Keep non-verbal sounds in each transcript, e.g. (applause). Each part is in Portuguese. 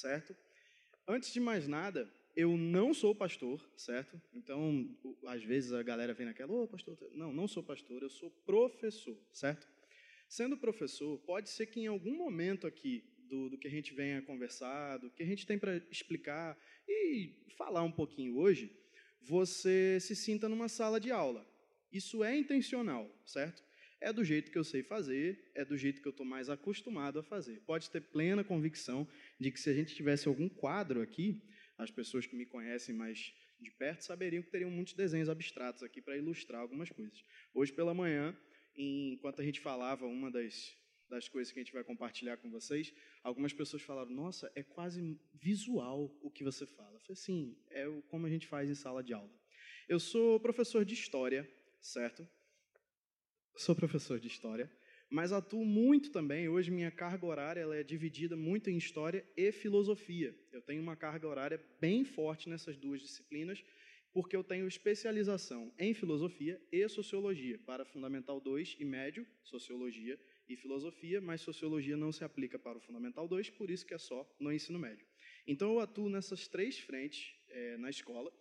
certo? Antes de mais nada, eu não sou pastor, certo? Então, às vezes a galera vem naquela, ô oh, pastor, não, não sou pastor, eu sou professor, certo? Sendo professor, pode ser que em algum momento aqui do, do que a gente venha conversar, do que a gente tem para explicar e falar um pouquinho hoje, você se sinta numa sala de aula. Isso é intencional, certo? É do jeito que eu sei fazer, é do jeito que eu estou mais acostumado a fazer. Pode ter plena convicção de que se a gente tivesse algum quadro aqui, as pessoas que me conhecem mais de perto saberiam que teriam muitos desenhos abstratos aqui para ilustrar algumas coisas. Hoje pela manhã enquanto a gente falava uma das, das coisas que a gente vai compartilhar com vocês, algumas pessoas falaram: Nossa, é quase visual o que você fala. Eu falei: Sim, é como a gente faz em sala de aula. Eu sou professor de história, certo? Sou professor de história, mas atuo muito também. Hoje, minha carga horária ela é dividida muito em história e filosofia. Eu tenho uma carga horária bem forte nessas duas disciplinas porque eu tenho especialização em filosofia e sociologia, para Fundamental 2 e médio, sociologia e filosofia, mas sociologia não se aplica para o Fundamental 2, por isso que é só no ensino médio. Então eu atuo nessas três frentes é, na escola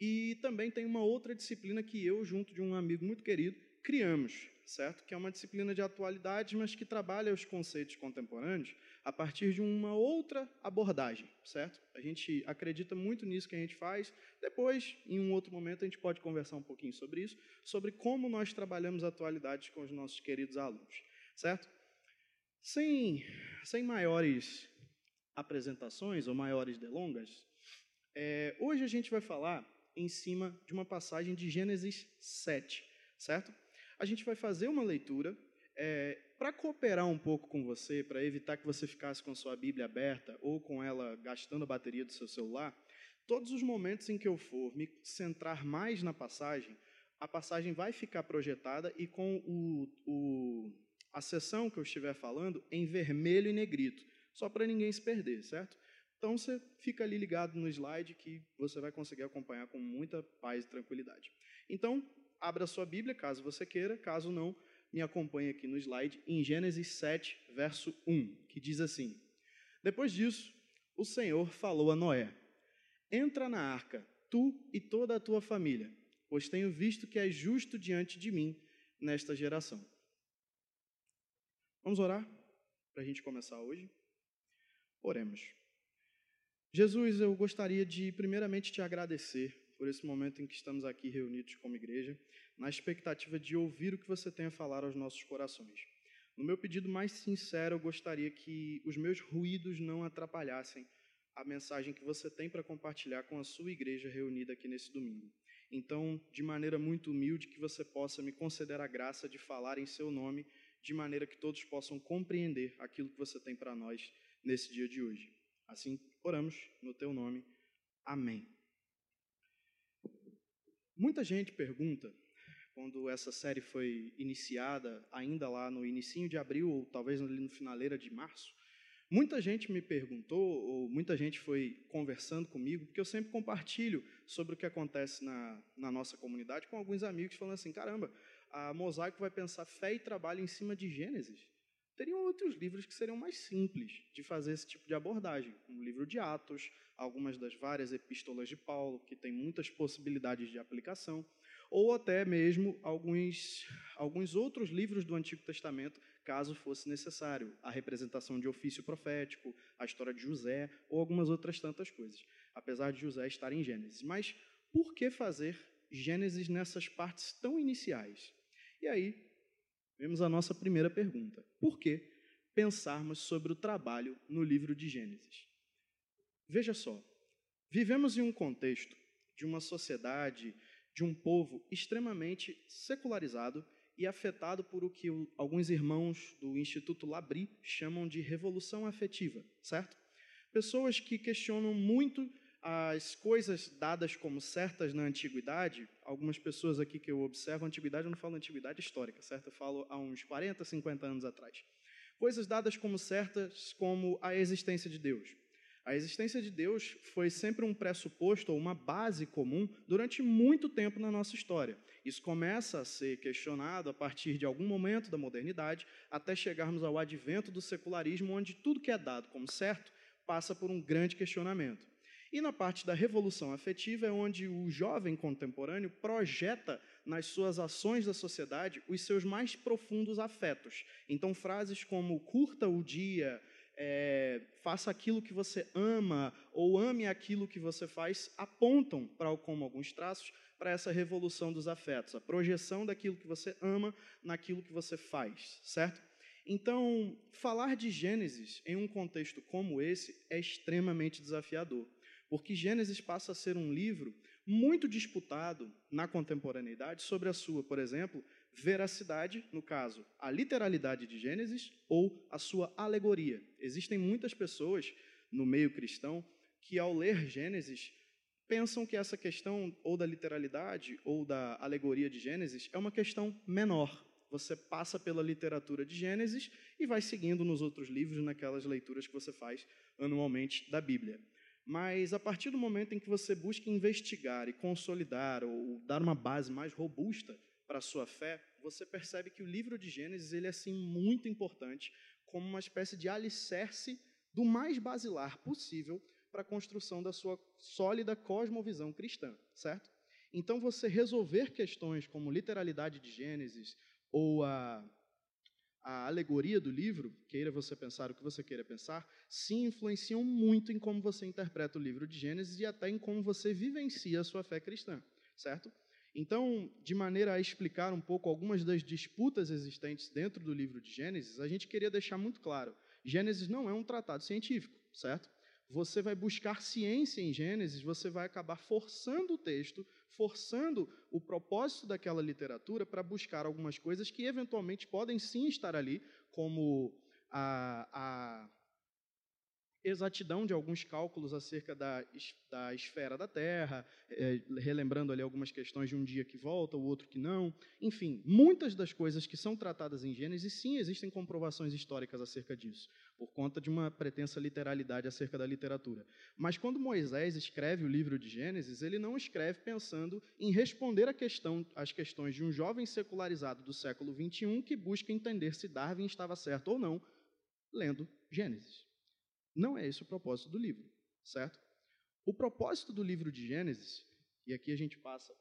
e também tem uma outra disciplina que eu, junto de um amigo muito querido, criamos, certo? Que é uma disciplina de atualidade, mas que trabalha os conceitos contemporâneos a partir de uma outra abordagem, certo? A gente acredita muito nisso que a gente faz. Depois, em um outro momento, a gente pode conversar um pouquinho sobre isso, sobre como nós trabalhamos atualidades com os nossos queridos alunos, certo? Sem, sem maiores apresentações ou maiores delongas, é, hoje a gente vai falar em cima de uma passagem de Gênesis 7, certo? A gente vai fazer uma leitura é, para cooperar um pouco com você, para evitar que você ficasse com sua Bíblia aberta ou com ela gastando a bateria do seu celular, todos os momentos em que eu for me centrar mais na passagem, a passagem vai ficar projetada e com o, o, a sessão que eu estiver falando em vermelho e negrito, só para ninguém se perder, certo? Então você fica ali ligado no slide que você vai conseguir acompanhar com muita paz e tranquilidade. Então, abra sua Bíblia, caso você queira, caso não, me acompanhe aqui no slide, em Gênesis 7, verso 1, que diz assim: Depois disso, o Senhor falou a Noé: Entra na arca, tu e toda a tua família, pois tenho visto que és justo diante de mim nesta geração. Vamos orar para a gente começar hoje? Oremos. Jesus, eu gostaria de primeiramente te agradecer por esse momento em que estamos aqui reunidos como igreja na expectativa de ouvir o que você tem a falar aos nossos corações. No meu pedido mais sincero, eu gostaria que os meus ruídos não atrapalhassem a mensagem que você tem para compartilhar com a sua igreja reunida aqui nesse domingo. Então, de maneira muito humilde, que você possa me conceder a graça de falar em seu nome, de maneira que todos possam compreender aquilo que você tem para nós nesse dia de hoje. Assim, oramos no teu nome. Amém. Muita gente pergunta quando essa série foi iniciada, ainda lá no início de abril, ou talvez ali no finaleira de março, muita gente me perguntou, ou muita gente foi conversando comigo, porque eu sempre compartilho sobre o que acontece na, na nossa comunidade com alguns amigos, falando assim: caramba, a Mosaico vai pensar fé e trabalho em cima de Gênesis. Teriam outros livros que seriam mais simples de fazer esse tipo de abordagem, como o livro de Atos, algumas das várias epístolas de Paulo, que tem muitas possibilidades de aplicação ou até mesmo alguns, alguns outros livros do Antigo Testamento, caso fosse necessário, a representação de ofício profético, a história de José ou algumas outras tantas coisas, apesar de José estar em Gênesis. Mas por que fazer Gênesis nessas partes tão iniciais? E aí, vemos a nossa primeira pergunta: por que pensarmos sobre o trabalho no livro de Gênesis? Veja só, vivemos em um contexto de uma sociedade de um povo extremamente secularizado e afetado por o que alguns irmãos do Instituto Labri chamam de revolução afetiva, certo? Pessoas que questionam muito as coisas dadas como certas na antiguidade, algumas pessoas aqui que eu observo, antiguidade, eu não falo antiguidade histórica, certo? Eu falo há uns 40, 50 anos atrás. Coisas dadas como certas, como a existência de Deus, A existência de Deus foi sempre um pressuposto ou uma base comum durante muito tempo na nossa história. Isso começa a ser questionado a partir de algum momento da modernidade, até chegarmos ao advento do secularismo, onde tudo que é dado como certo passa por um grande questionamento. E na parte da revolução afetiva é onde o jovem contemporâneo projeta nas suas ações da sociedade os seus mais profundos afetos. Então, frases como curta o dia, é, faça aquilo que você ama ou ame aquilo que você faz, apontam para como alguns traços para essa revolução dos afetos, a projeção daquilo que você ama naquilo que você faz, certo? Então, falar de Gênesis em um contexto como esse é extremamente desafiador, porque Gênesis passa a ser um livro muito disputado na contemporaneidade sobre a sua, por exemplo, veracidade, no caso, a literalidade de Gênesis ou a sua alegoria. Existem muitas pessoas no meio cristão que, ao ler Gênesis, pensam que essa questão ou da literalidade ou da alegoria de Gênesis é uma questão menor. Você passa pela literatura de Gênesis e vai seguindo nos outros livros, naquelas leituras que você faz anualmente da Bíblia. Mas a partir do momento em que você busca investigar e consolidar ou dar uma base mais robusta para a sua fé, você percebe que o livro de Gênesis ele é assim muito importante como uma espécie de alicerce do mais basilar possível para a construção da sua sólida cosmovisão cristã, certo? Então, você resolver questões como literalidade de Gênesis ou a, a alegoria do livro, queira você pensar o que você queira pensar, sim influenciam muito em como você interpreta o livro de Gênesis e até em como você vivencia a sua fé cristã, certo? Então, de maneira a explicar um pouco algumas das disputas existentes dentro do livro de Gênesis, a gente queria deixar muito claro: Gênesis não é um tratado científico, certo? você vai buscar ciência em Gênesis, você vai acabar forçando o texto, forçando o propósito daquela literatura para buscar algumas coisas que eventualmente podem sim estar ali, como a, a exatidão de alguns cálculos acerca da, da esfera da Terra, é, relembrando ali algumas questões de um dia que volta, o outro que não. Enfim, muitas das coisas que são tratadas em Gênesis, sim, existem comprovações históricas acerca disso, por conta de uma pretensa literalidade acerca da literatura. Mas quando Moisés escreve o livro de Gênesis, ele não escreve pensando em responder questão, as questões de um jovem secularizado do século XXI que busca entender se Darwin estava certo ou não, lendo Gênesis. Não é esse o propósito do livro, certo? O propósito do livro de Gênesis, e aqui a gente passa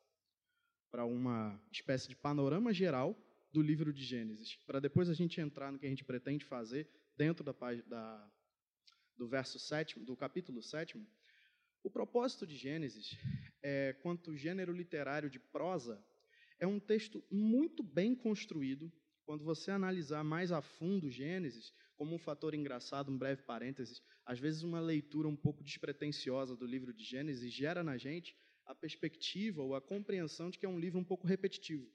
para uma espécie de panorama geral do livro de Gênesis, para depois a gente entrar no que a gente pretende fazer dentro da, da, do verso sétimo, do capítulo 7. O propósito de Gênesis, é, quanto gênero literário de prosa, é um texto muito bem construído. Quando você analisar mais a fundo Gênesis, como um fator engraçado, um breve parênteses, às vezes uma leitura um pouco despretensiosa do livro de Gênesis gera na gente a perspectiva ou a compreensão de que é um livro um pouco repetitivo,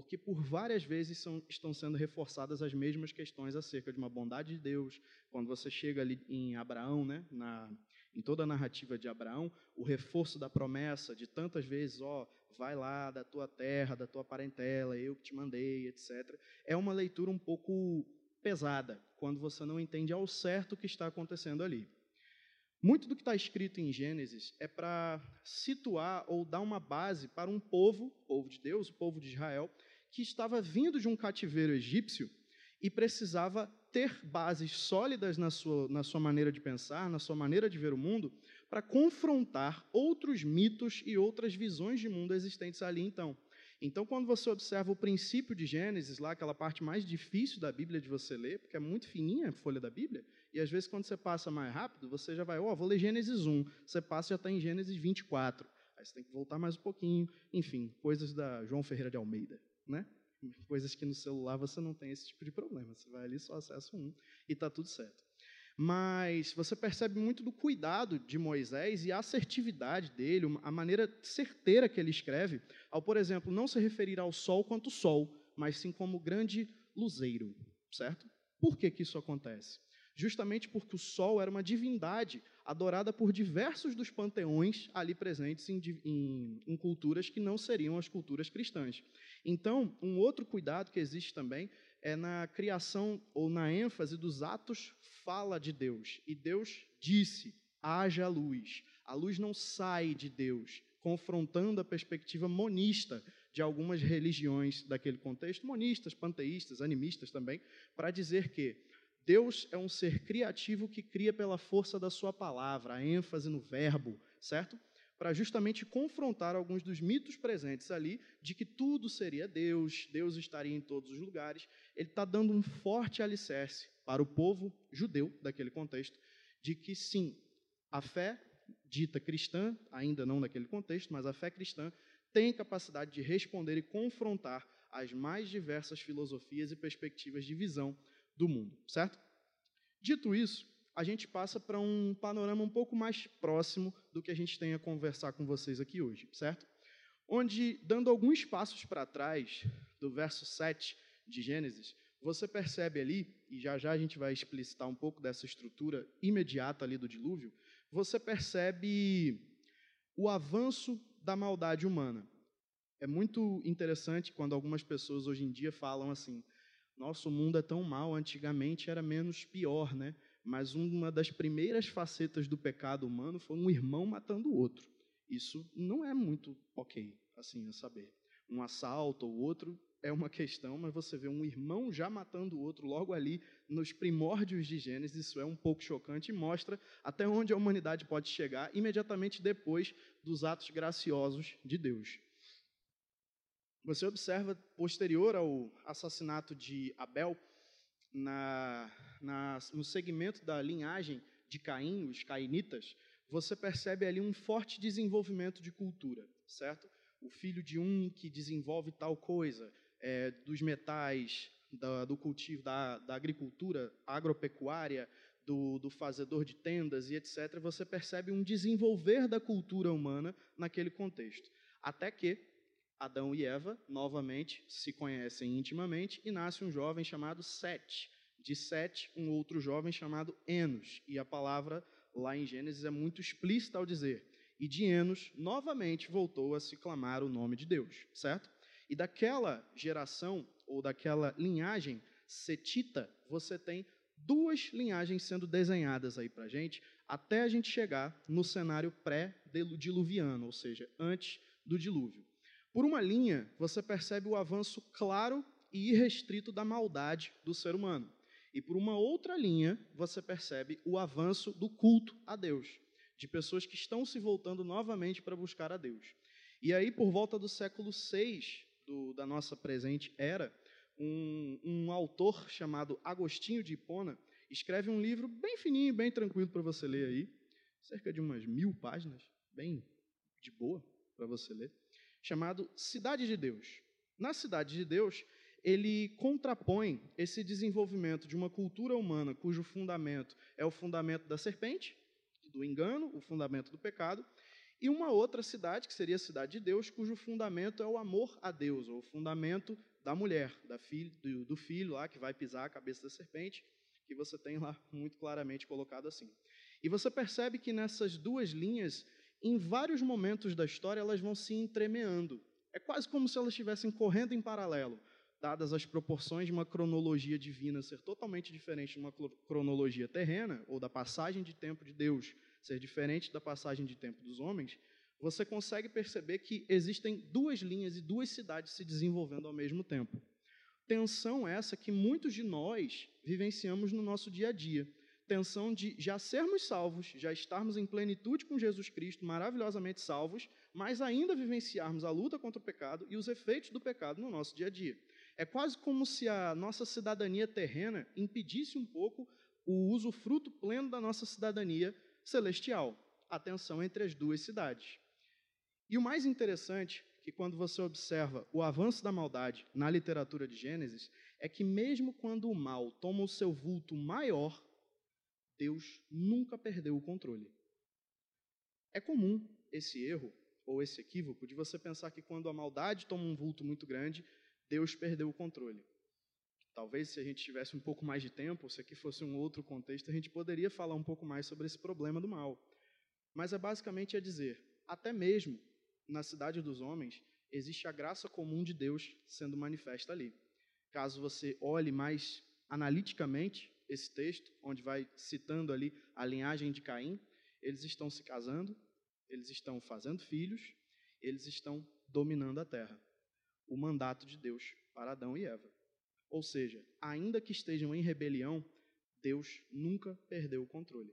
porque por várias vezes são, estão sendo reforçadas as mesmas questões acerca de uma bondade de Deus. Quando você chega ali em Abraão, né, na, em toda a narrativa de Abraão, o reforço da promessa de tantas vezes, ó, vai lá da tua terra, da tua parentela, eu que te mandei, etc. É uma leitura um pouco pesada quando você não entende ao certo o que está acontecendo ali. Muito do que está escrito em Gênesis é para situar ou dar uma base para um povo, povo de Deus, o povo de Israel, que estava vindo de um cativeiro egípcio e precisava ter bases sólidas na sua, na sua maneira de pensar, na sua maneira de ver o mundo, para confrontar outros mitos e outras visões de mundo existentes ali então. Então, quando você observa o princípio de Gênesis, lá, aquela parte mais difícil da Bíblia de você ler, porque é muito fininha a folha da Bíblia, e às vezes quando você passa mais rápido, você já vai, ó, oh, vou ler Gênesis 1, você passa e já está em Gênesis 24. Aí você tem que voltar mais um pouquinho, enfim, coisas da João Ferreira de Almeida, né? Coisas que no celular você não tem esse tipo de problema. Você vai ali, só acessa um e está tudo certo mas você percebe muito do cuidado de Moisés e a assertividade dele, a maneira certeira que ele escreve, ao, por exemplo, não se referir ao sol quanto sol, mas sim como grande luzeiro, certo? Por que, que isso acontece? Justamente porque o sol era uma divindade adorada por diversos dos panteões ali presentes em, em, em culturas que não seriam as culturas cristãs. Então, um outro cuidado que existe também é na criação ou na ênfase dos atos fala de Deus. E Deus disse, haja luz. A luz não sai de Deus, confrontando a perspectiva monista de algumas religiões daquele contexto, monistas, panteístas, animistas também, para dizer que Deus é um ser criativo que cria pela força da sua palavra, a ênfase no verbo, certo? Para justamente confrontar alguns dos mitos presentes ali de que tudo seria Deus, Deus estaria em todos os lugares. Ele está dando um forte alicerce para o povo judeu daquele contexto de que sim, a fé dita cristã, ainda não naquele contexto, mas a fé cristã tem capacidade de responder e confrontar as mais diversas filosofias e perspectivas de visão do mundo, certo? Dito isso, a gente passa para um panorama um pouco mais próximo do que a gente tem a conversar com vocês aqui hoje, certo? Onde, dando alguns passos para trás, do verso 7 de Gênesis, você percebe ali, e já já a gente vai explicitar um pouco dessa estrutura imediata ali do dilúvio, você percebe o avanço da maldade humana. É muito interessante quando algumas pessoas hoje em dia falam assim: nosso mundo é tão mal, antigamente era menos pior, né? Mas uma das primeiras facetas do pecado humano foi um irmão matando o outro. Isso não é muito ok, assim, a saber. Um assalto ou outro é uma questão, mas você vê um irmão já matando o outro logo ali nos primórdios de Gênesis, isso é um pouco chocante e mostra até onde a humanidade pode chegar imediatamente depois dos atos graciosos de Deus. Você observa, posterior ao assassinato de Abel, na, na, no segmento da linhagem de Caim, os cainitas, você percebe ali um forte desenvolvimento de cultura, certo? O filho de um que desenvolve tal coisa, é, dos metais, da, do cultivo, da, da agricultura agropecuária, do, do, fazedor de tendas e etc., você percebe um desenvolver da cultura humana naquele contexto. Até que Adão e Eva, novamente, se conhecem intimamente e nasce um jovem chamado Sete. De Sete, um outro jovem chamado Enos. E a palavra lá em Gênesis é muito explícita ao dizer: E de Enos, novamente voltou a se clamar o nome de Deus, certo? E daquela geração, ou daquela linhagem setita, você tem duas linhagens sendo desenhadas aí para gente, até a gente chegar no cenário pré-diluviano, ou seja, antes do dilúvio. Por uma linha, você percebe o avanço claro e irrestrito da maldade do ser humano. E por uma outra linha, você percebe o avanço do culto a Deus, de pessoas que estão se voltando novamente para buscar a Deus. E aí, por volta do século VI do, da nossa presente era, um, um autor chamado Agostinho de Hipona escreve um livro bem fininho, bem tranquilo para você ler aí, cerca de umas mil páginas, bem de boa para você ler, chamado Cidade de Deus. Na Cidade de Deus, ele contrapõe esse desenvolvimento de uma cultura humana cujo fundamento é o fundamento da serpente, do engano, o fundamento do pecado, e uma outra cidade, que seria a cidade de Deus, cujo fundamento é o amor a Deus, ou o fundamento da mulher, da filho, do, do filho lá que vai pisar a cabeça da serpente, que você tem lá muito claramente colocado assim. E você percebe que nessas duas linhas, em vários momentos da história, elas vão se entremeando. É quase como se elas estivessem correndo em paralelo, dadas as proporções de uma cronologia divina ser totalmente diferente de uma cronologia terrena, ou da passagem de tempo de Deus ser diferente da passagem de tempo dos homens, você consegue perceber que existem duas linhas e duas cidades se desenvolvendo ao mesmo tempo. Tensão essa que muitos de nós vivenciamos no nosso dia a dia. Tensão de já sermos salvos, já estarmos em plenitude com Jesus Cristo, maravilhosamente salvos, mas ainda vivenciarmos a luta contra o pecado e os efeitos do pecado no nosso dia a dia. É quase como se a nossa cidadania terrena impedisse um pouco o uso fruto pleno da nossa cidadania celestial, a tensão entre as duas cidades. E o mais interessante, que quando você observa o avanço da maldade na literatura de Gênesis, é que mesmo quando o mal toma o seu vulto maior, Deus nunca perdeu o controle. É comum esse erro ou esse equívoco de você pensar que quando a maldade toma um vulto muito grande, Deus perdeu o controle. Talvez se a gente tivesse um pouco mais de tempo, se aqui fosse um outro contexto, a gente poderia falar um pouco mais sobre esse problema do mal. Mas é basicamente a dizer, até mesmo na cidade dos homens, existe a graça comum de Deus sendo manifesta ali. Caso você olhe mais analiticamente esse texto, onde vai citando ali a linhagem de Caim, Eles estão se casando, eles estão fazendo filhos, eles estão dominando a terra. O mandato de Deus para Adão e Eva. Ou seja, ainda que estejam em rebelião, Deus nunca perdeu o controle.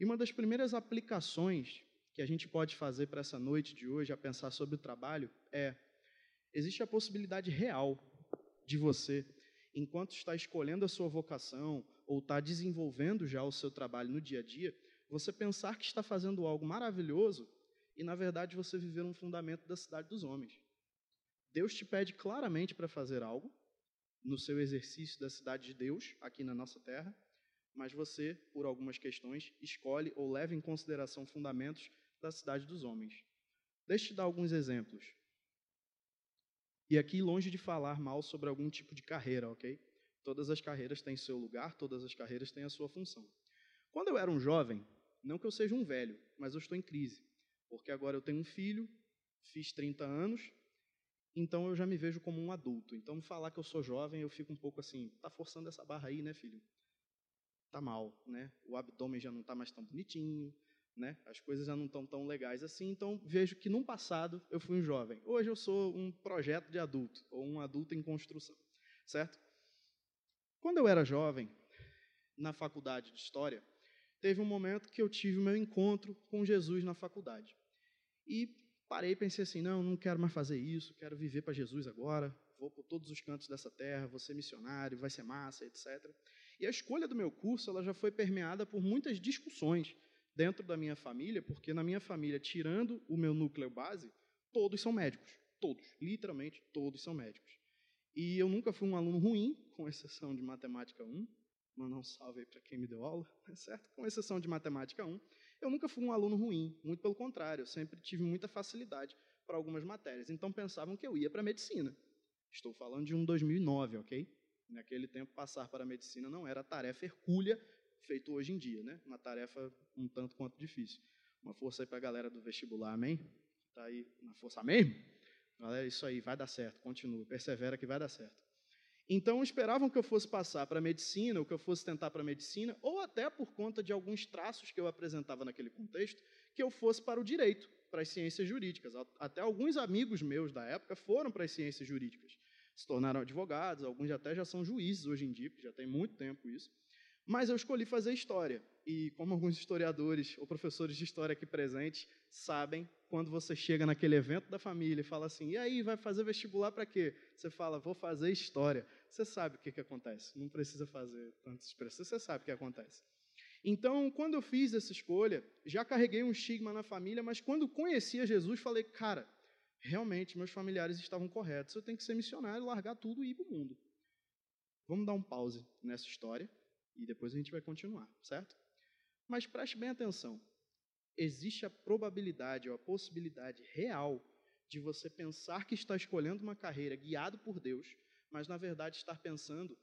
E uma das primeiras aplicações que a gente pode fazer para essa noite de hoje, a pensar sobre o trabalho, é: existe a possibilidade real de você, enquanto está escolhendo a sua vocação ou está desenvolvendo já o seu trabalho no dia a dia, você pensar que está fazendo algo maravilhoso e, na verdade, você viver um fundamento da cidade dos homens. Deus te pede claramente para fazer algo no seu exercício da cidade de Deus, aqui na nossa terra, mas você, por algumas questões, escolhe ou leva em consideração fundamentos da cidade dos homens. Deixa eu te dar alguns exemplos. E aqui, longe de falar mal sobre algum tipo de carreira, ok? Todas as carreiras têm seu lugar, todas as carreiras têm a sua função. Quando eu era um jovem, não que eu seja um velho, mas eu estou em crise, porque agora eu tenho um filho, fiz 30 anos, então eu já me vejo como um adulto. Então, falar que eu sou jovem, eu fico um pouco assim, tá forçando essa barra aí, né, filho? Tá mal, né? O abdômen já não está mais tão bonitinho, né? As coisas já não estão tão legais assim. Então, vejo que no passado eu fui um jovem. Hoje eu sou um projeto de adulto, ou um adulto em construção, certo? Quando eu era jovem, na faculdade de História, teve um momento que eu tive o meu encontro com Jesus na faculdade. E parei e pensei assim: não, não quero mais fazer isso, quero viver para Jesus agora, vou por todos os cantos dessa terra, vou ser missionário, vai ser massa, etc. E a escolha do meu curso ela já foi permeada por muitas discussões dentro da minha família, porque na minha família, tirando o meu núcleo base, todos são médicos. Todos, literalmente todos são médicos. E eu nunca fui um aluno ruim, com exceção de matemática 1. Mandar um salve aí para quem me deu aula, (laughs) certo? Com exceção de matemática 1. Eu nunca fui um aluno ruim, muito pelo contrário, eu sempre tive muita facilidade para algumas matérias. Então pensavam que eu ia para medicina. Estou falando de um 2009, ok? Naquele tempo, passar para a medicina não era tarefa hercúlea feito hoje em dia, né? Uma tarefa um tanto quanto difícil. Uma força aí para a galera do vestibular, amém? Está aí na força mesmo? Galera, isso aí, vai dar certo, continua, persevera que vai dar certo. Então esperavam que eu fosse passar para medicina, ou que eu fosse tentar para medicina, ou até por conta de alguns traços que eu apresentava naquele contexto, que eu fosse para o direito, para as ciências jurídicas. Até alguns amigos meus da época foram para as ciências jurídicas, se tornaram advogados, alguns até já são juízes hoje em dia, porque já tem muito tempo isso. Mas eu escolhi fazer história. E como alguns historiadores ou professores de história aqui presentes sabem, quando você chega naquele evento da família e fala assim: "E aí, vai fazer vestibular para quê?" Você fala: "Vou fazer história". Você sabe o que que acontece. Não precisa fazer tantas expressões, você sabe o que acontece. Então, quando eu fiz essa escolha, já carreguei um estigma na família, mas quando conhecia Jesus, falei: "Cara, realmente meus familiares estavam corretos. Eu tenho que ser missionário, largar tudo e ir para o mundo." Vamos dar um pause nessa história e depois a gente vai continuar, certo? Mas preste bem atenção. Existe a probabilidade ou a possibilidade real de você pensar que está escolhendo uma carreira guiado por Deus, mas na verdade estar pensando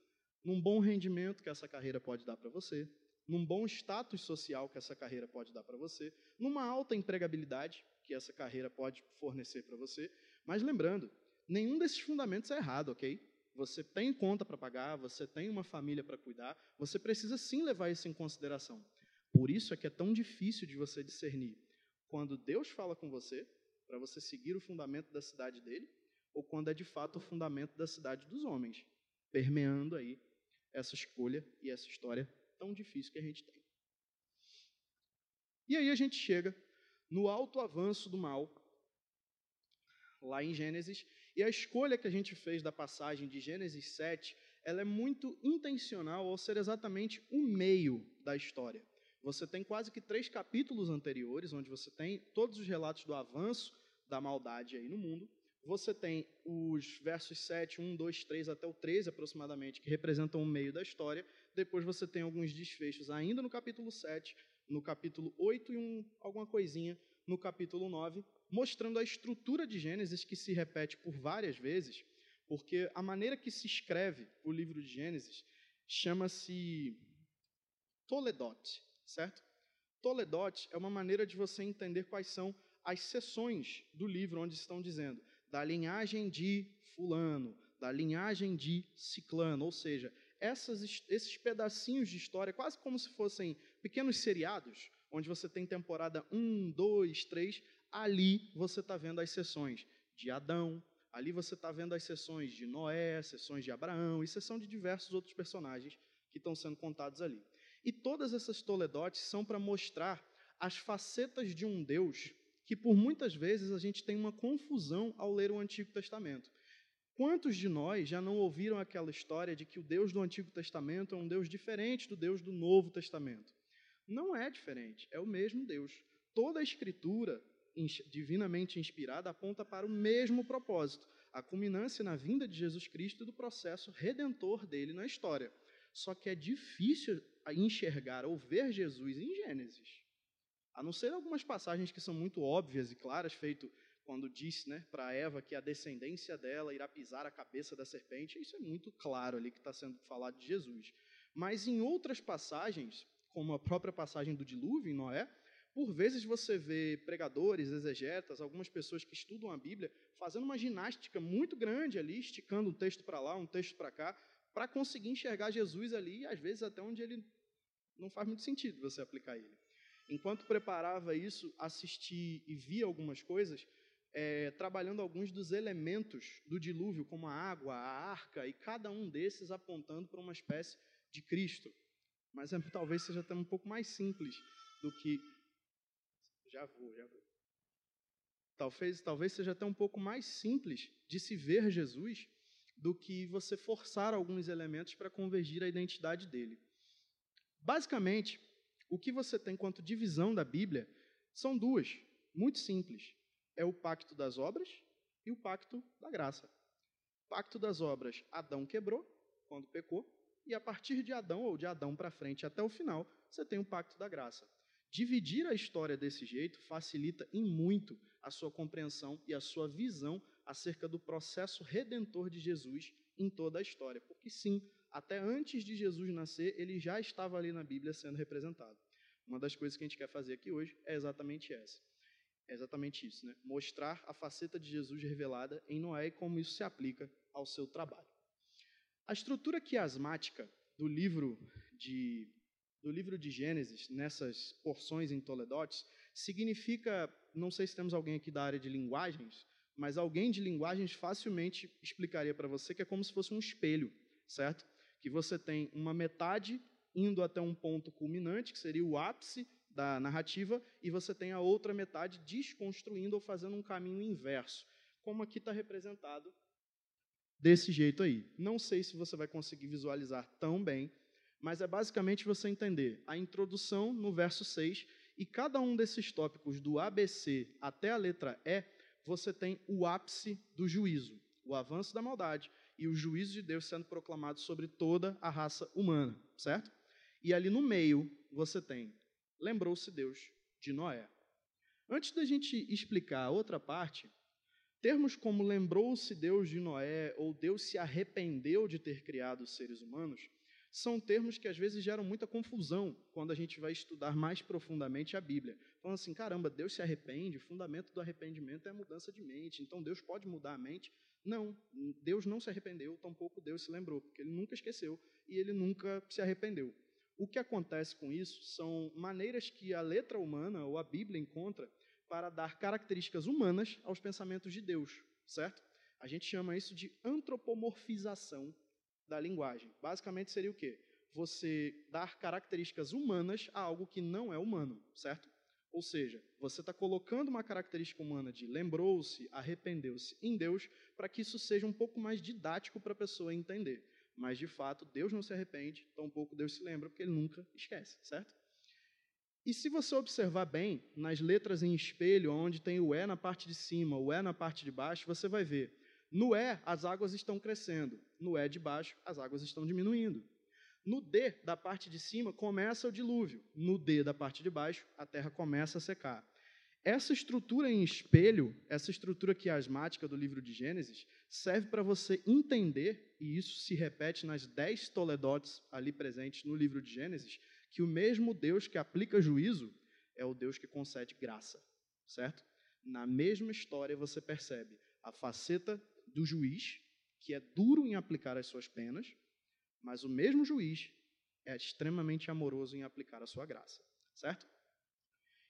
num bom rendimento que essa carreira pode dar para você, num bom status social que essa carreira pode dar para você, numa alta empregabilidade que essa carreira pode fornecer para você. Mas lembrando, nenhum desses fundamentos é errado, ok? Você tem conta para pagar, você tem uma família para cuidar, você precisa sim levar isso em consideração. Por isso é que é tão difícil de você discernir quando Deus fala com você para você seguir o fundamento da cidade dele ou quando é de fato o fundamento da cidade dos homens, permeando aí essa escolha e essa história tão difícil que a gente tem. E aí a gente chega no alto avanço do mal, lá em Gênesis, e a escolha que a gente fez da passagem de Gênesis 7, ela é muito intencional ao ser exatamente o meio da história. Você tem quase que três capítulos anteriores, onde você tem todos os relatos do avanço da maldade aí no mundo. Você tem os versos 7, 1, 2, 3 até o 13 aproximadamente, que representam o meio da história. Depois você tem alguns desfechos ainda no capítulo 7, no capítulo 8 e um, alguma coisinha no capítulo 9, mostrando a estrutura de Gênesis que se repete por várias vezes, porque a maneira que se escreve o livro de Gênesis chama-se Toledot, certo? Toledot é uma maneira de você entender quais são as seções do livro onde estão dizendo da linhagem de fulano, da linhagem de ciclano, ou seja, essas, esses pedacinhos de história, quase como se fossem pequenos seriados, onde você tem temporada 1, 2, 3, ali você está vendo as sessões de Adão, ali você está vendo as sessões de Noé, sessões de Abraão e sessão de diversos outros personagens que estão sendo contados ali. E todas essas toledotes são para mostrar as facetas de um Deus que por muitas vezes a gente tem uma confusão ao ler o Antigo Testamento. Quantos de nós já não ouviram aquela história de que o Deus do Antigo Testamento é um Deus diferente do Deus do Novo Testamento? Não é diferente, é o mesmo Deus. Toda a Escritura, divinamente inspirada, aponta para o mesmo propósito, a culminância na vinda de Jesus Cristo e do processo redentor dele na história. Só que é difícil enxergar ou ver Jesus em Gênesis. A não ser algumas passagens que são muito óbvias e claras, feito quando disse né, para Eva que a descendência dela irá pisar a cabeça da serpente, isso é muito claro ali que está sendo falado de Jesus. Mas em outras passagens, como a própria passagem do dilúvio em Noé, por vezes você vê pregadores, exegetas, algumas pessoas que estudam a Bíblia, fazendo uma ginástica muito grande ali, esticando um texto para lá, um texto para cá, para conseguir enxergar Jesus ali, às vezes até onde ele não faz muito sentido você aplicar ele. Enquanto preparava isso, assisti e vi algumas coisas, é, trabalhando alguns dos elementos do dilúvio, como a água, a arca, e cada um desses apontando para uma espécie de Cristo. Mas é, talvez seja até um pouco mais simples do que. Já vou, já vou. Talvez, talvez seja até um pouco mais simples de se ver Jesus do que você forçar alguns elementos para convergir a identidade dele. Basicamente, o que você tem quanto divisão da Bíblia são duas, muito simples. É o pacto das obras e o pacto da graça. Pacto das obras, Adão quebrou quando pecou, e a partir de Adão, ou de Adão para frente até o final, você tem o pacto da graça. Dividir a história desse jeito facilita em muito a sua compreensão e a sua visão acerca do processo redentor de Jesus em toda a história. Porque, sim, até antes de Jesus nascer, ele já estava ali na Bíblia sendo representado. Uma das coisas que a gente quer fazer aqui hoje é exatamente essa. É exatamente isso, né? Mostrar a faceta de Jesus revelada em Noé e como isso se aplica ao seu trabalho. A estrutura quiasmática do livro de do livro de Gênesis, nessas porções em Toledotes, significa, não sei se temos alguém aqui da área de linguagens, mas alguém de linguagens facilmente explicaria para você que é como se fosse um espelho, certo? Que você tem uma metade indo até um ponto culminante, que seria o ápice da narrativa, e você tem a outra metade desconstruindo ou fazendo um caminho inverso, como aqui está representado desse jeito aí. Não sei se você vai conseguir visualizar tão bem, mas é basicamente você entender a introdução no verso 6 e cada um desses tópicos, do ABC até a letra E, você tem o ápice do juízo, o avanço da maldade e o juízo de Deus sendo proclamado sobre toda a raça humana, certo? E ali no meio você tem, lembrou-se Deus de Noé. Antes da gente explicar a outra parte, termos como lembrou-se Deus de Noé ou Deus se arrependeu de ter criado os seres humanos são termos que às vezes geram muita confusão quando a gente vai estudar mais profundamente a Bíblia. Falando assim, caramba, Deus se arrepende, o fundamento do arrependimento é a mudança de mente, então Deus pode mudar a mente. Não, Deus não se arrependeu, tampouco Deus se lembrou, porque ele nunca esqueceu e ele nunca se arrependeu. O que acontece com isso são maneiras que a letra humana ou a Bíblia encontra para dar características humanas aos pensamentos de Deus, certo? A gente chama isso de antropomorfização da linguagem. Basicamente seria o quê? Você dar características humanas a algo que não é humano, certo? Ou seja, você está colocando uma característica humana de lembrou-se, arrependeu-se em Deus, para que isso seja um pouco mais didático para a pessoa entender. Mas, de fato, Deus não se arrepende, tampouco Deus se lembra, porque ele nunca esquece, certo? E se você observar bem, nas letras em espelho, onde tem o E na parte de cima, o E na parte de baixo, você vai ver. No E, as águas estão crescendo. No E de baixo, as águas estão diminuindo. No D da parte de cima, começa o dilúvio. No D da parte de baixo, a terra começa a secar. Essa estrutura em espelho, essa estrutura quiasmática do livro de Gênesis, serve para você entender, e isso se repete nas dez toledotes ali presentes no livro de Gênesis, que o mesmo Deus que aplica juízo é o Deus que concede graça, certo? Na mesma história você percebe a faceta do juiz, que é duro em aplicar as suas penas, mas o mesmo juiz é extremamente amoroso em aplicar a sua graça, certo?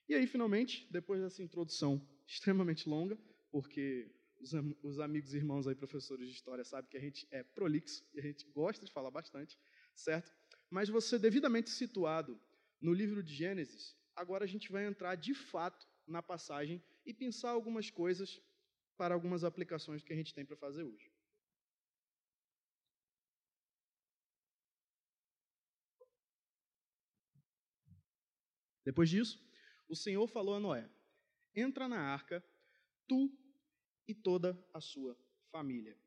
E aí, finalmente, depois dessa introdução (laughs) extremamente longa, porque os, os amigos e irmãos aí, professores de história, sabem que a gente é prolixo e a gente gosta de falar bastante, certo? Mas você devidamente situado no livro de Gênesis, agora a gente vai entrar de fato na passagem e pensar algumas coisas para algumas aplicações que a gente tem para fazer hoje. Depois disso, o Senhor falou a Noé: Entra na arca, tu e toda a sua família.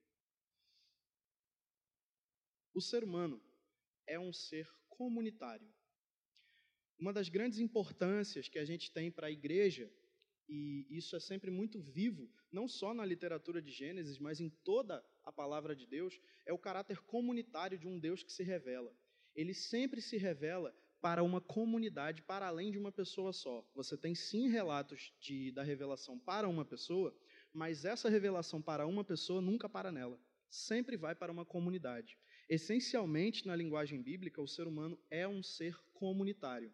O ser humano é um ser comunitário. Uma das grandes importâncias que a gente tem para a igreja, e isso é sempre muito vivo, não só na literatura de Gênesis, mas em toda a palavra de Deus, é o caráter comunitário de um Deus que se revela. Ele sempre se revela para uma comunidade, para além de uma pessoa só. Você tem sim relatos de, da revelação para uma pessoa, mas essa revelação para uma pessoa nunca para nela. Sempre vai para uma comunidade. Essencialmente, na linguagem bíblica, o ser humano é um ser comunitário.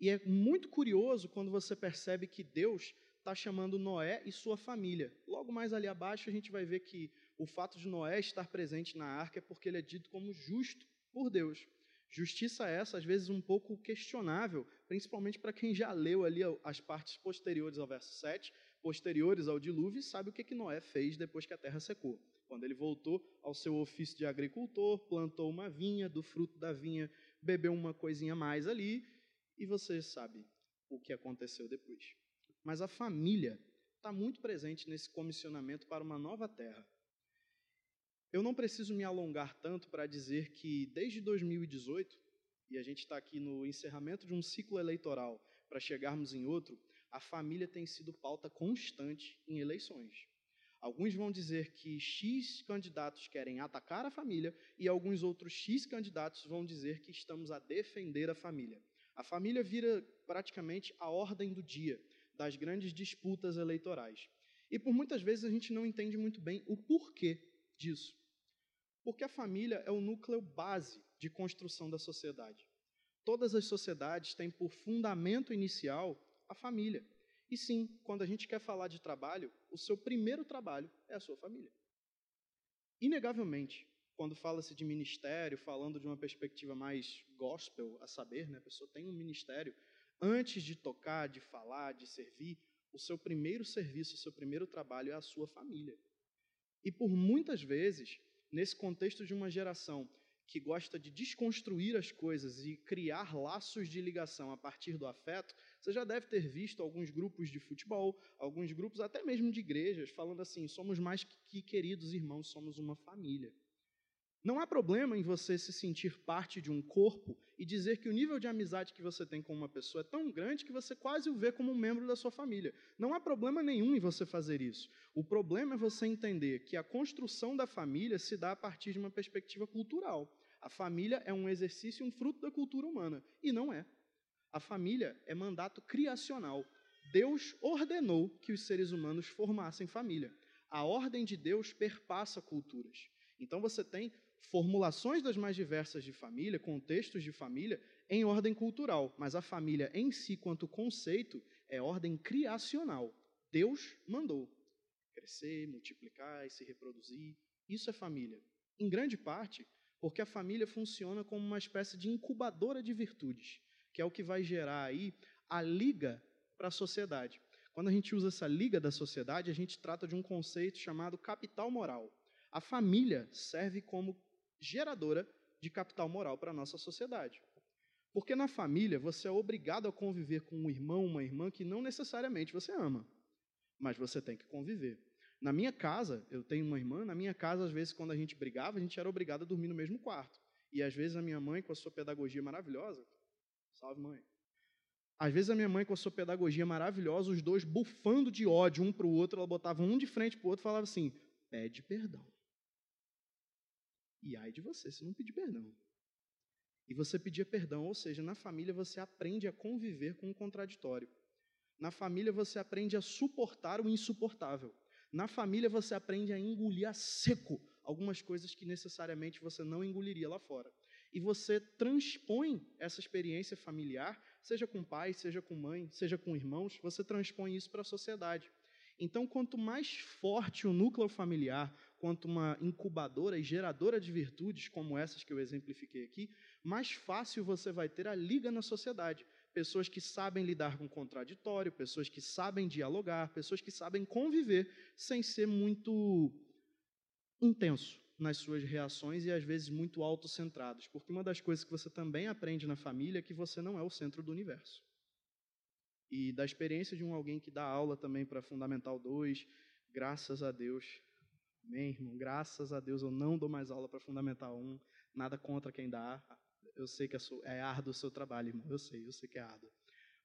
E é muito curioso quando você percebe que Deus está chamando Noé e sua família. Logo mais ali abaixo, a gente vai ver que o fato de Noé estar presente na arca é porque ele é dito como justo por Deus. Justiça essa, às vezes, um pouco questionável, principalmente para quem já leu ali as partes posteriores ao verso 7, posteriores ao dilúvio, e sabe o que, que Noé fez depois que a terra secou. Quando ele voltou ao seu ofício de agricultor, plantou uma vinha, do fruto da vinha bebeu uma coisinha mais ali, e você sabe o que aconteceu depois. Mas a família está muito presente nesse comissionamento para uma nova terra. Eu não preciso me alongar tanto para dizer que desde 2018, e a gente está aqui no encerramento de um ciclo eleitoral para chegarmos em outro, a família tem sido pauta constante em eleições. Alguns vão dizer que X candidatos querem atacar a família e alguns outros X candidatos vão dizer que estamos a defender a família. A família vira praticamente a ordem do dia das grandes disputas eleitorais. E por muitas vezes a gente não entende muito bem o porquê disso. Porque a família é o núcleo base de construção da sociedade. Todas as sociedades têm por fundamento inicial a família. E sim, quando a gente quer falar de trabalho, o seu primeiro trabalho é a sua família. Inegavelmente, quando fala-se de ministério, falando de uma perspectiva mais gospel, a saber, né, a pessoa tem um ministério, antes de tocar, de falar, de servir, o seu primeiro serviço, o seu primeiro trabalho é a sua família. E por muitas vezes, nesse contexto de uma geração que gosta de desconstruir as coisas e criar laços de ligação a partir do afeto, você já deve ter visto alguns grupos de futebol, alguns grupos até mesmo de igrejas, falando assim: somos mais que queridos irmãos, somos uma família. Não há problema em você se sentir parte de um corpo e dizer que o nível de amizade que você tem com uma pessoa é tão grande que você quase o vê como um membro da sua família. Não há problema nenhum em você fazer isso. O problema é você entender que a construção da família se dá a partir de uma perspectiva cultural. A família é um exercício, um fruto da cultura humana. E não é. A família é mandato criacional. Deus ordenou que os seres humanos formassem família. A ordem de Deus perpassa culturas. Então você tem formulações das mais diversas de família, contextos de família, em ordem cultural, mas a família em si, quanto conceito, é ordem criacional. Deus mandou crescer, multiplicar e se reproduzir. Isso é família. Em grande parte, porque a família funciona como uma espécie de incubadora de virtudes, que é o que vai gerar aí a liga para a sociedade. Quando a gente usa essa liga da sociedade, a gente trata de um conceito chamado capital moral. A família serve como geradora de capital moral para a nossa sociedade. Porque na família você é obrigado a conviver com um irmão, uma irmã que não necessariamente você ama, mas você tem que conviver. Na minha casa, eu tenho uma irmã, na minha casa, às vezes, quando a gente brigava, a gente era obrigado a dormir no mesmo quarto. E às vezes a minha mãe, com a sua pedagogia maravilhosa, salve mãe. Às vezes a minha mãe, com a sua pedagogia maravilhosa, os dois bufando de ódio um para o outro, ela botava um de frente para o outro e falava assim: pede perdão. E ai de você se não pedir perdão. E você pedia perdão, ou seja, na família você aprende a conviver com o contraditório. Na família você aprende a suportar o insuportável. Na família você aprende a engolir a seco algumas coisas que necessariamente você não engoliria lá fora. E você transpõe essa experiência familiar, seja com pai, seja com mãe, seja com irmãos, você transpõe isso para a sociedade. Então, quanto mais forte o núcleo familiar, quanto uma incubadora e geradora de virtudes como essas que eu exemplifiquei aqui, mais fácil você vai ter a liga na sociedade. Pessoas que sabem lidar com o contraditório, pessoas que sabem dialogar, pessoas que sabem conviver sem ser muito intenso nas suas reações e às vezes muito autocentrados. Porque uma das coisas que você também aprende na família é que você não é o centro do universo. E da experiência de um alguém que dá aula também para Fundamental 2, graças a Deus, amém, irmão, graças a Deus eu não dou mais aula para Fundamental 1, nada contra quem dá, eu sei que é, é árduo o seu trabalho, irmão, eu sei, eu sei que é árduo.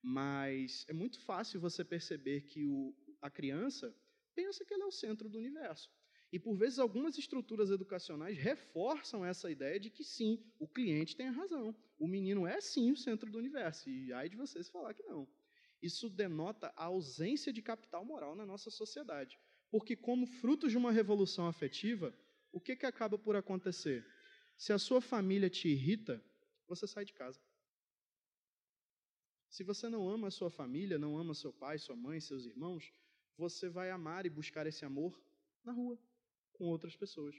Mas é muito fácil você perceber que o, a criança pensa que ele é o centro do universo. E por vezes algumas estruturas educacionais reforçam essa ideia de que sim, o cliente tem a razão. O menino é sim o centro do universo. E ai de vocês falar que não. Isso denota a ausência de capital moral na nossa sociedade. Porque, como fruto de uma revolução afetiva, o que, que acaba por acontecer? Se a sua família te irrita, você sai de casa. Se você não ama a sua família, não ama seu pai, sua mãe, seus irmãos, você vai amar e buscar esse amor na rua, com outras pessoas.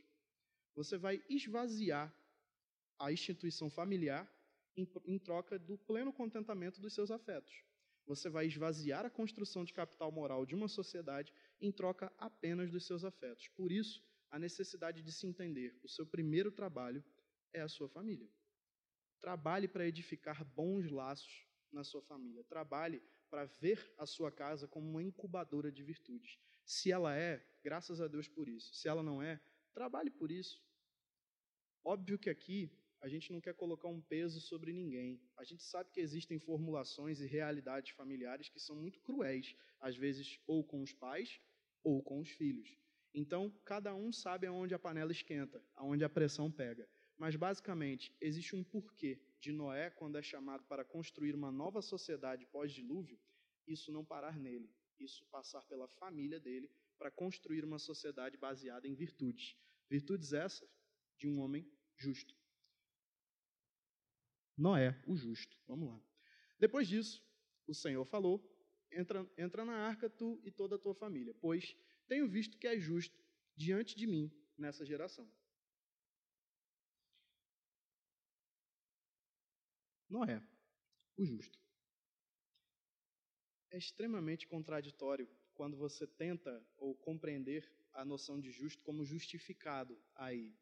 Você vai esvaziar a instituição familiar em troca do pleno contentamento dos seus afetos você vai esvaziar a construção de capital moral de uma sociedade em troca apenas dos seus afetos. Por isso, a necessidade de se entender. O seu primeiro trabalho é a sua família. Trabalhe para edificar bons laços na sua família. Trabalhe para ver a sua casa como uma incubadora de virtudes. Se ela é, graças a Deus por isso. Se ela não é, trabalhe por isso. Óbvio que aqui a gente não quer colocar um peso sobre ninguém. A gente sabe que existem formulações e realidades familiares que são muito cruéis, às vezes ou com os pais ou com os filhos. Então, cada um sabe aonde a panela esquenta, aonde a pressão pega. Mas, basicamente, existe um porquê de Noé, quando é chamado para construir uma nova sociedade pós-dilúvio, isso não parar nele, isso passar pela família dele para construir uma sociedade baseada em virtudes. Virtudes essas de um homem justo. Noé, o justo. Vamos lá. Depois disso, o Senhor falou: entra, entra na arca tu e toda a tua família, pois tenho visto que é justo diante de mim nessa geração. Noé, o justo. É extremamente contraditório quando você tenta ou compreender a noção de justo como justificado aí.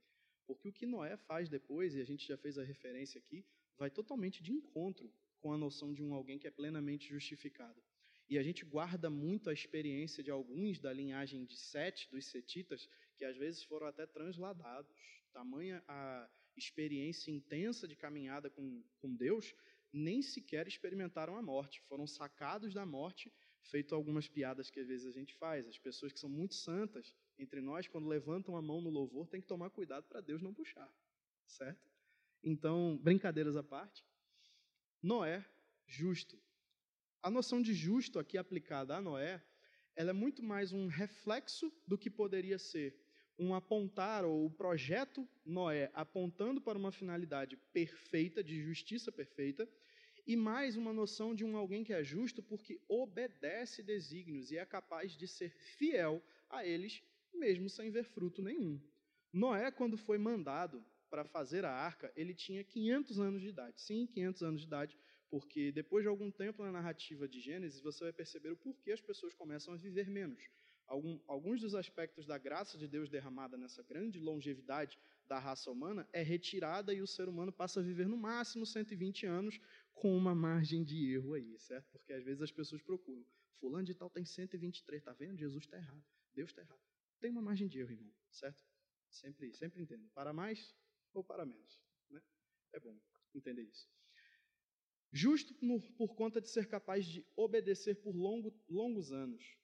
Porque o que Noé faz depois, e a gente já fez a referência aqui, vai totalmente de encontro com a noção de um alguém que é plenamente justificado. E a gente guarda muito a experiência de alguns da linhagem de Sete, dos Setitas, que às vezes foram até transladados. Tamanha a experiência intensa de caminhada com, com Deus, nem sequer experimentaram a morte. Foram sacados da morte, feito algumas piadas que às vezes a gente faz. As pessoas que são muito santas entre nós, quando levantam a mão no louvor, tem que tomar cuidado para Deus não puxar, certo? Então, brincadeiras à parte, Noé, justo. A noção de justo aqui aplicada a Noé, ela é muito mais um reflexo do que poderia ser um apontar ou o projeto Noé apontando para uma finalidade perfeita, de justiça perfeita, e mais uma noção de um alguém que é justo porque obedece desígnios e é capaz de ser fiel a eles, mesmo sem ver fruto nenhum. Noé, quando foi mandado para fazer a arca, ele tinha 500 anos de idade. Sim, 500 anos de idade, porque depois de algum tempo na narrativa de Gênesis, você vai perceber o porquê as pessoas começam a viver menos. Algum, alguns dos aspectos da graça de Deus derramada nessa grande longevidade da raça humana é retirada e o ser humano passa a viver no máximo 120 anos com uma margem de erro aí, certo? Porque às vezes as pessoas procuram. Fulano de tal tem 123, tá vendo? Jesus está errado, Deus está errado. Tem uma margem de erro, irmão, certo? Sempre, sempre entendo. Para mais, ou para menos. Né? É bom entender isso. Justo por, conta de ser capaz de obedecer por longo, longos anos.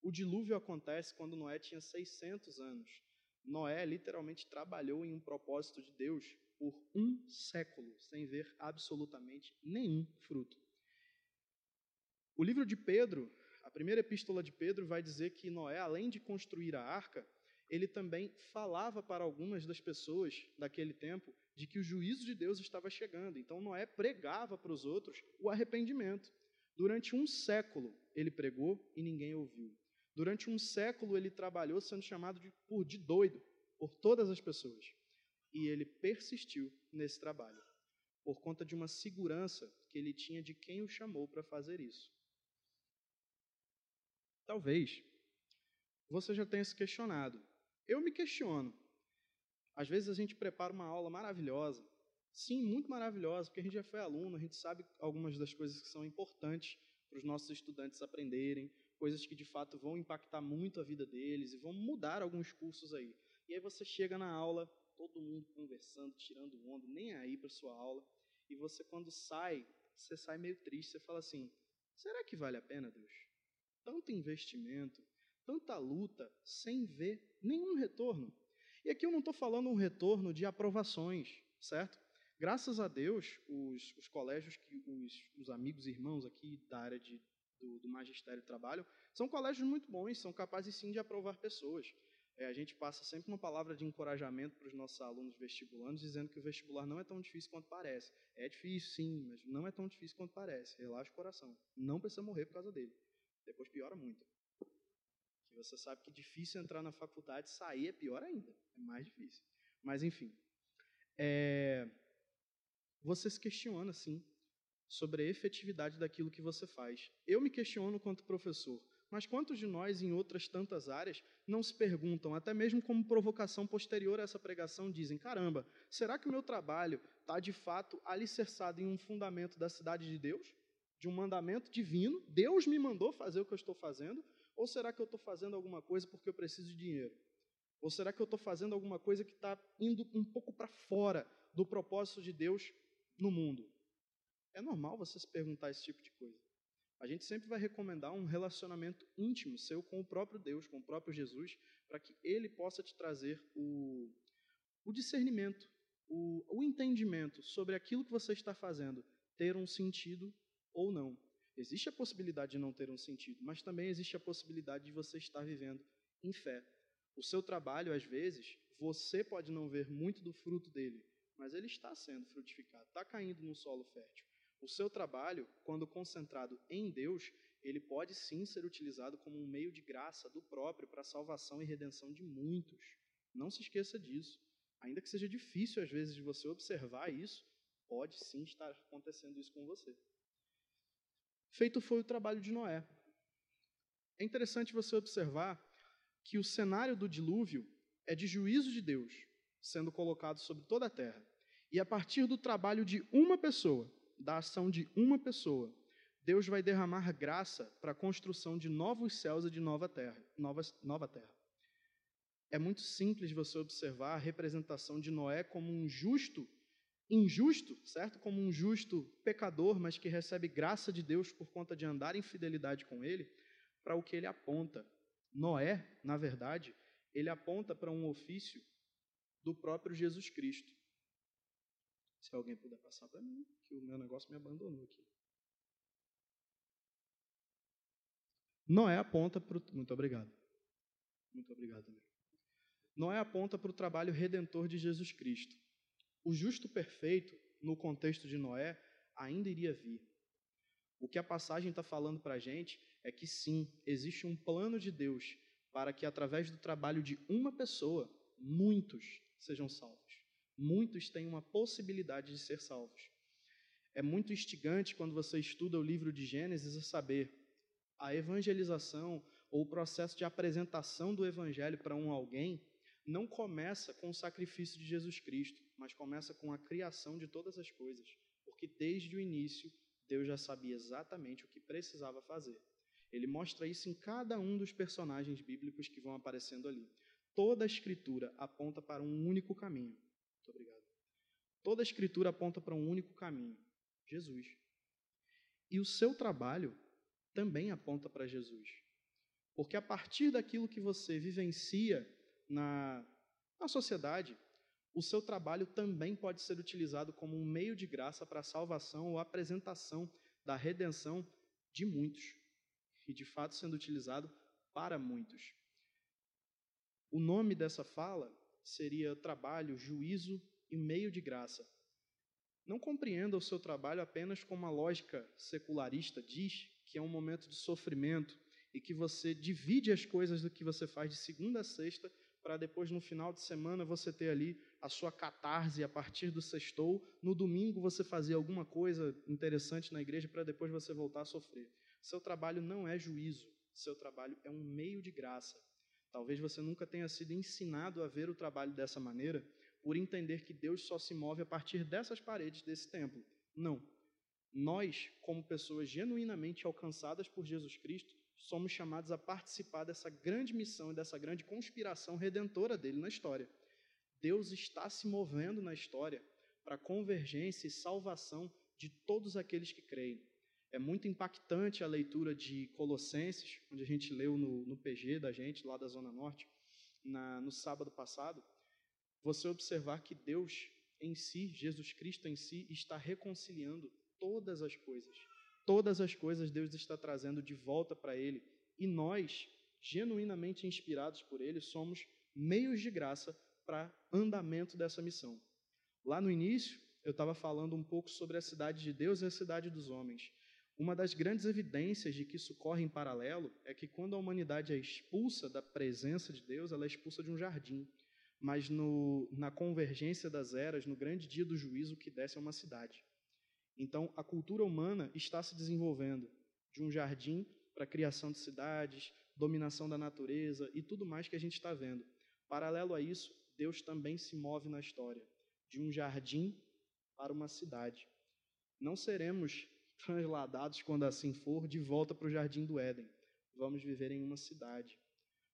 O dilúvio acontece quando Noé tinha 600 anos. Noé literalmente trabalhou em um propósito de Deus por um século, sem ver absolutamente nenhum fruto. O livro de Pedro, a primeira epístola de Pedro, vai dizer que Noé, além de construir a arca, ele também falava para algumas das pessoas daquele tempo de que o juízo de Deus estava chegando. Então Noé pregava para os outros o arrependimento. Durante um século ele pregou e ninguém ouviu. Durante um século ele trabalhou sendo chamado de, por de doido por todas as pessoas. E ele persistiu nesse trabalho por conta de uma segurança que ele tinha de quem o chamou para fazer isso. Talvez você já tenha se questionado. Eu me questiono. Às vezes a gente prepara uma aula maravilhosa, sim, muito maravilhosa, porque a gente já foi aluno, a gente sabe algumas das coisas que são importantes para os nossos estudantes aprenderem, coisas que de fato vão impactar muito a vida deles e vão mudar alguns cursos aí. E aí você chega na aula, todo mundo conversando, tirando onda, nem aí para sua aula, e você quando sai, você sai meio triste, você fala assim: será que vale a pena, Deus? Tanto investimento, tanta luta, sem ver nenhum retorno. E aqui eu não estou falando um retorno de aprovações, certo? Graças a Deus, os, os colégios que os, os, amigos e irmãos aqui da área de, do, do magistério trabalham são colégios muito bons, são capazes sim de aprovar pessoas. É, a gente passa sempre uma palavra de encorajamento para os nossos alunos vestibulandos, dizendo que o vestibular não é tão difícil quanto parece. É difícil, sim, mas não é tão difícil quanto parece. Relaxa o coração. Não precisa morrer por causa dele. Depois piora muito. Você sabe que difícil entrar na faculdade, sair é pior ainda. É mais difícil. Mas, enfim. É... Você se questiona, sim, sobre a efetividade daquilo que você faz. Eu me questiono quanto professor. Mas quantos de nós, em outras tantas áreas, não se perguntam, até mesmo como provocação posterior a essa pregação, dizem: caramba, será que o meu trabalho está de fato alicerçado em um fundamento da cidade de Deus? De um mandamento divino? Deus me mandou fazer o que eu estou fazendo? Ou será que eu estou fazendo alguma coisa porque eu preciso de dinheiro? Ou será que eu estou fazendo alguma coisa que está indo um pouco para fora do propósito de Deus no mundo? É normal você se perguntar esse tipo de coisa. A gente sempre vai recomendar um relacionamento íntimo seu com o próprio Deus, com o próprio Jesus, para que ele possa te trazer o, o discernimento, o, o entendimento sobre aquilo que você está fazendo ter um sentido ou não. Existe a possibilidade de não ter um sentido, mas também existe a possibilidade de você estar vivendo em fé. O seu trabalho, às vezes, você pode não ver muito do fruto dele, mas ele está sendo frutificado, está caindo num solo fértil. O seu trabalho, quando concentrado em Deus, ele pode sim ser utilizado como um meio de graça do próprio para a salvação e redenção de muitos. Não se esqueça disso. Ainda que seja difícil às vezes de você observar isso, pode sim estar acontecendo isso com você. Feito foi o trabalho de Noé. É interessante você observar que o cenário do dilúvio é de juízo de Deus sendo colocado sobre toda a terra. E a partir do trabalho de uma pessoa, da ação de uma pessoa, Deus vai derramar graça para a construção de novos céus e de nova terra, nova, nova terra. É muito simples você observar a representação de Noé como um justo, injusto, certo? Como um justo pecador, mas que recebe graça de Deus por conta de andar em fidelidade com ele, para o que ele aponta. Noé, na verdade, ele aponta para um ofício do próprio Jesus Cristo. Se alguém puder passar para mim, que o meu negócio me abandonou aqui. Noé aponta para o. Muito obrigado. Muito obrigado também. Noé aponta para o trabalho redentor de Jesus Cristo. O justo perfeito, no contexto de Noé, ainda iria vir. O que a passagem está falando para a gente é que sim, existe um plano de Deus para que, através do trabalho de uma pessoa, muitos sejam salvos muitos têm uma possibilidade de ser salvos. É muito instigante quando você estuda o livro de Gênesis a saber a evangelização ou o processo de apresentação do evangelho para um alguém não começa com o sacrifício de Jesus Cristo, mas começa com a criação de todas as coisas, porque desde o início Deus já sabia exatamente o que precisava fazer. Ele mostra isso em cada um dos personagens bíblicos que vão aparecendo ali. Toda a escritura aponta para um único caminho, muito obrigado. Toda a Escritura aponta para um único caminho: Jesus. E o seu trabalho também aponta para Jesus. Porque a partir daquilo que você vivencia na, na sociedade, o seu trabalho também pode ser utilizado como um meio de graça para a salvação ou apresentação da redenção de muitos. E de fato sendo utilizado para muitos. O nome dessa fala seria trabalho, juízo e meio de graça. Não compreenda o seu trabalho apenas como a lógica secularista diz, que é um momento de sofrimento e que você divide as coisas do que você faz de segunda a sexta para depois no final de semana você ter ali a sua catarse a partir do sextou, no domingo você fazer alguma coisa interessante na igreja para depois você voltar a sofrer. Seu trabalho não é juízo, seu trabalho é um meio de graça. Talvez você nunca tenha sido ensinado a ver o trabalho dessa maneira, por entender que Deus só se move a partir dessas paredes desse templo. Não. Nós, como pessoas genuinamente alcançadas por Jesus Cristo, somos chamados a participar dessa grande missão e dessa grande conspiração redentora dele na história. Deus está se movendo na história para convergência e salvação de todos aqueles que creem. É muito impactante a leitura de Colossenses, onde a gente leu no, no PG da gente, lá da Zona Norte, na, no sábado passado, você observar que Deus em si, Jesus Cristo em si, está reconciliando todas as coisas. Todas as coisas Deus está trazendo de volta para Ele. E nós, genuinamente inspirados por Ele, somos meios de graça para andamento dessa missão. Lá no início, eu estava falando um pouco sobre a cidade de Deus e a cidade dos homens. Uma das grandes evidências de que isso corre em paralelo é que quando a humanidade é expulsa da presença de Deus, ela é expulsa de um jardim. Mas no, na convergência das eras, no grande dia do juízo, o que desce é uma cidade. Então, a cultura humana está se desenvolvendo de um jardim para a criação de cidades, dominação da natureza e tudo mais que a gente está vendo. Paralelo a isso, Deus também se move na história, de um jardim para uma cidade. Não seremos (laughs) transladados, quando assim for, de volta para o jardim do Éden. Vamos viver em uma cidade.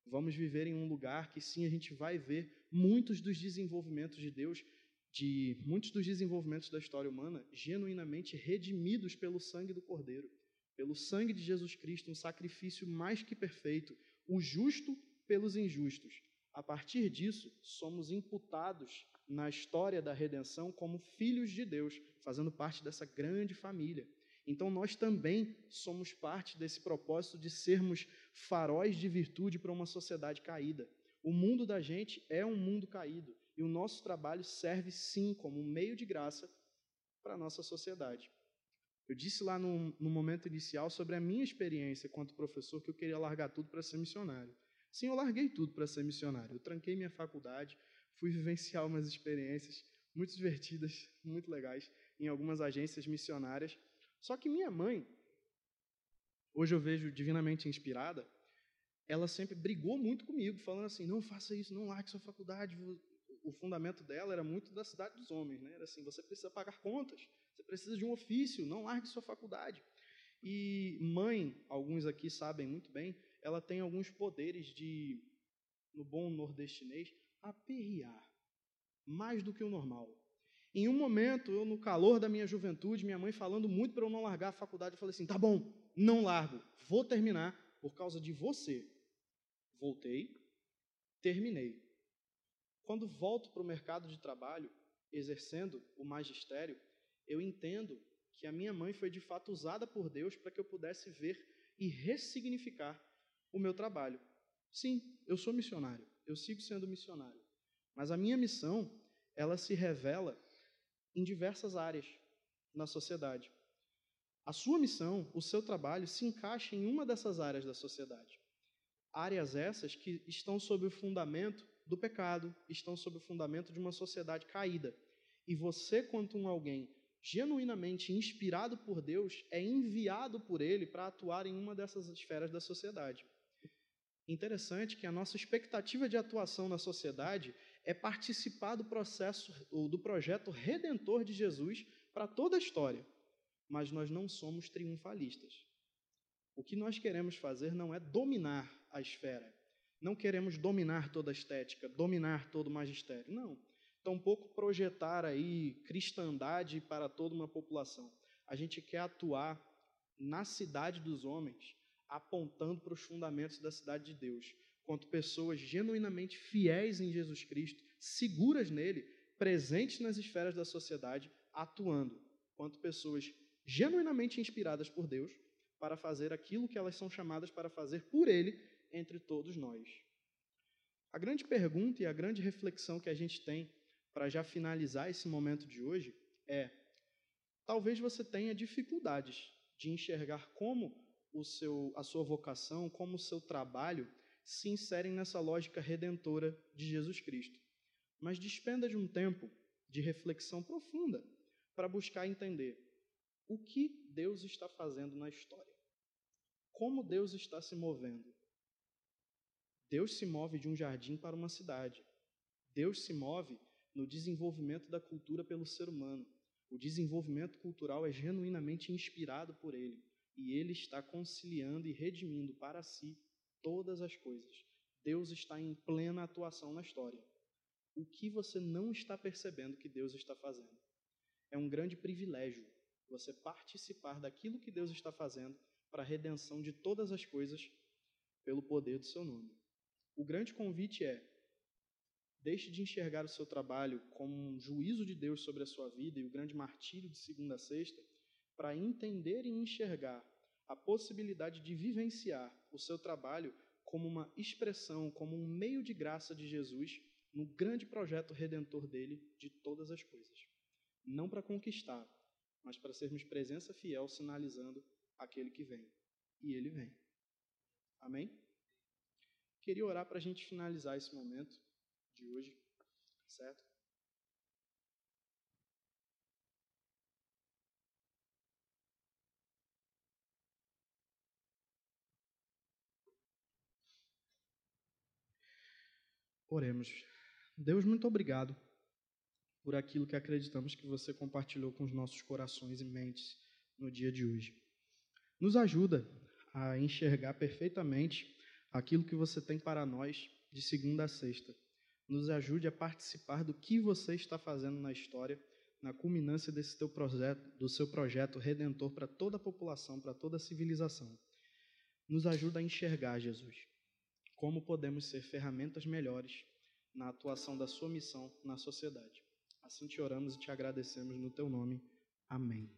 Vamos viver em um lugar que sim a gente vai ver muitos dos desenvolvimentos de Deus, de muitos dos desenvolvimentos da história humana, genuinamente redimidos pelo sangue do Cordeiro, pelo sangue de Jesus Cristo, um sacrifício mais que perfeito, o justo pelos injustos. A partir disso, somos imputados na história da redenção como filhos de Deus, fazendo parte dessa grande família. Então nós também somos parte desse propósito de sermos faróis de virtude para uma sociedade caída. O mundo da gente é um mundo caído e o nosso trabalho serve sim como um meio de graça para a nossa sociedade. Eu disse lá no, no, momento inicial sobre a minha experiência quanto professor que eu queria largar tudo para ser missionário. Sim, eu larguei tudo para ser missionário. Eu tranquei minha faculdade, fui vivenciar umas experiências muito divertidas, muito legais, em algumas agências missionárias. Só que minha mãe, hoje eu vejo divinamente inspirada, ela sempre brigou muito comigo, falando assim: não faça isso, não largue sua faculdade. O fundamento dela era muito da cidade dos homens, né? Era assim: você precisa pagar contas, você precisa de um ofício, não largue sua faculdade. E mãe, alguns aqui sabem muito bem, ela tem alguns poderes de, no bom nordestinês, aperrear mais do que o normal. Em um momento, eu, no calor da minha juventude, minha mãe falando muito para eu não largar a faculdade, eu falei assim: tá bom, não largo, vou terminar por causa de você. Voltei, terminei. Quando volto para o mercado de trabalho, exercendo o magistério, eu entendo que a minha mãe foi de fato usada por Deus para que eu pudesse ver e ressignificar o meu trabalho. Sim, eu sou missionário, eu sigo sendo missionário. Mas a minha missão, ela se revela em diversas áreas na sociedade. A sua missão, o seu trabalho, se encaixa em uma dessas áreas da sociedade. Áreas essas que estão sob o fundamento do pecado, estão sob o fundamento de uma sociedade caída. E você, quanto um alguém genuinamente inspirado por Deus, é enviado por Ele para atuar em uma dessas esferas da sociedade. Interessante que a nossa expectativa de atuação na sociedade é participar do processo ou do projeto redentor de Jesus para toda a história. Mas nós não somos triunfalistas. O que nós queremos fazer não é dominar a esfera. Não queremos dominar toda a estética, dominar todo o magistério. Não. Tampouco projetar aí cristandade para toda uma população. A gente quer atuar na cidade dos homens, apontando para os fundamentos da cidade de Deus, quanto pessoas genuinamente fiéis em Jesus Cristo, seguras nele, presentes nas esferas da sociedade, atuando, quanto pessoas genuinamente inspiradas por Deus para fazer aquilo que elas são chamadas para fazer por ele entre todos nós. A grande pergunta e a grande reflexão que a gente tem para já finalizar esse momento de hoje é: talvez você tenha dificuldades de enxergar como o seu, a sua vocação, como o seu trabalho se inserem nessa lógica redentora de Jesus Cristo. Mas despenda de um tempo de reflexão profunda para buscar entender o que Deus está fazendo na história. Como Deus está se movendo. Deus se move de um jardim para uma cidade. Deus se move no desenvolvimento da cultura pelo ser humano. O desenvolvimento cultural é genuinamente inspirado por ele e ele está conciliando e redimindo para si todas as coisas. Deus está em plena atuação na história. O que você não está percebendo que Deus está fazendo? É um grande privilégio você participar daquilo que Deus está fazendo para a redenção de todas as coisas pelo poder do seu nome. O grande convite é: deixe de enxergar o seu trabalho como um juízo de Deus sobre a sua vida e o grande martírio de segunda a sexta, para entender e enxergar a possibilidade de vivenciar o seu trabalho como uma expressão, como um meio de graça de Jesus no grande projeto redentor dele de todas as coisas. Não para conquistar, mas para sermos presença fiel sinalizando aquele que vem. E ele vem. Amém? Queria orar para a gente finalizar esse momento de hoje, certo? Oremos. Deus, muito obrigado por aquilo que acreditamos que você compartilhou com os nossos corações e mentes no dia de hoje. Nos ajuda a enxergar perfeitamente aquilo que você tem para nós de segunda a sexta. Nos ajude a participar do que você está fazendo na história, na culminância desse teu projeto, do seu projeto redentor para toda a população, para toda a civilização. Nos ajuda a enxergar, Jesus, como podemos ser ferramentas melhores na atuação da sua missão na sociedade. Assim te oramos e te agradecemos no teu nome. Amém.